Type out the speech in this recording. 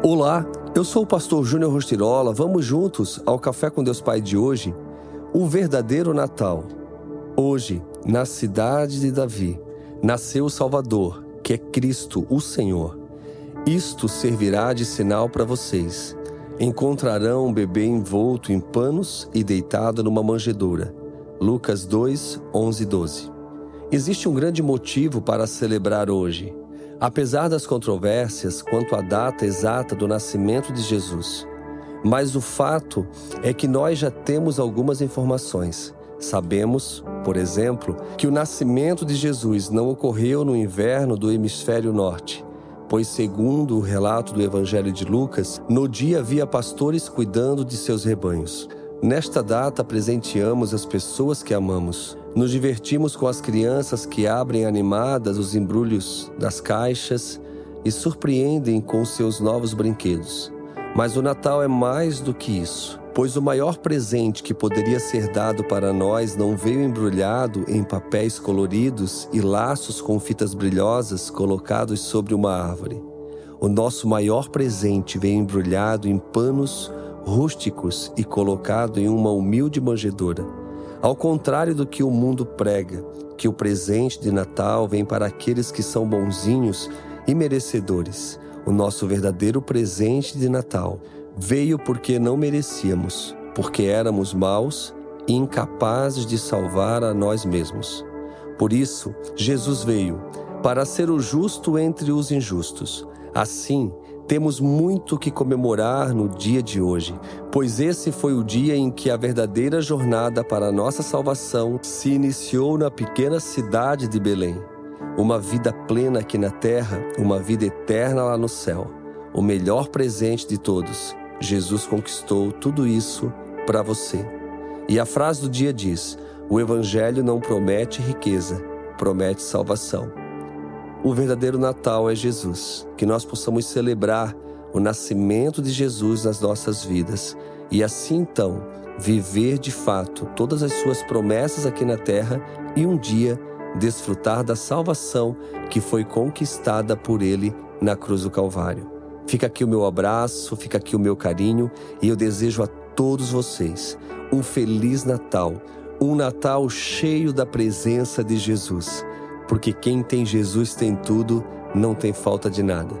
Olá, eu sou o pastor Júnior Rostirola. Vamos juntos ao Café com Deus Pai de hoje, o verdadeiro Natal. Hoje, na cidade de Davi, nasceu o Salvador, que é Cristo, o Senhor. Isto servirá de sinal para vocês. Encontrarão um bebê envolto em panos e deitado numa manjedoura. Lucas 2, 11 e 12. Existe um grande motivo para celebrar hoje. Apesar das controvérsias quanto à data exata do nascimento de Jesus, mas o fato é que nós já temos algumas informações. Sabemos, por exemplo, que o nascimento de Jesus não ocorreu no inverno do hemisfério norte, pois, segundo o relato do Evangelho de Lucas, no dia havia pastores cuidando de seus rebanhos. Nesta data, presenteamos as pessoas que amamos. Nos divertimos com as crianças que abrem animadas os embrulhos das caixas e surpreendem com seus novos brinquedos. Mas o Natal é mais do que isso, pois o maior presente que poderia ser dado para nós não veio embrulhado em papéis coloridos e laços com fitas brilhosas colocados sobre uma árvore. O nosso maior presente veio embrulhado em panos rústicos e colocado em uma humilde manjedoura. Ao contrário do que o mundo prega, que o presente de Natal vem para aqueles que são bonzinhos e merecedores. O nosso verdadeiro presente de Natal veio porque não merecíamos, porque éramos maus e incapazes de salvar a nós mesmos. Por isso, Jesus veio para ser o justo entre os injustos. Assim, temos muito que comemorar no dia de hoje, pois esse foi o dia em que a verdadeira jornada para a nossa salvação se iniciou na pequena cidade de Belém. Uma vida plena aqui na terra, uma vida eterna lá no céu. O melhor presente de todos. Jesus conquistou tudo isso para você. E a frase do dia diz: O Evangelho não promete riqueza, promete salvação. O verdadeiro Natal é Jesus, que nós possamos celebrar o nascimento de Jesus nas nossas vidas. E assim então viver de fato todas as suas promessas aqui na terra e um dia desfrutar da salvação que foi conquistada por ele na cruz do Calvário. Fica aqui o meu abraço, fica aqui o meu carinho e eu desejo a todos vocês um feliz Natal, um Natal cheio da presença de Jesus porque quem tem Jesus tem tudo, não tem falta de nada.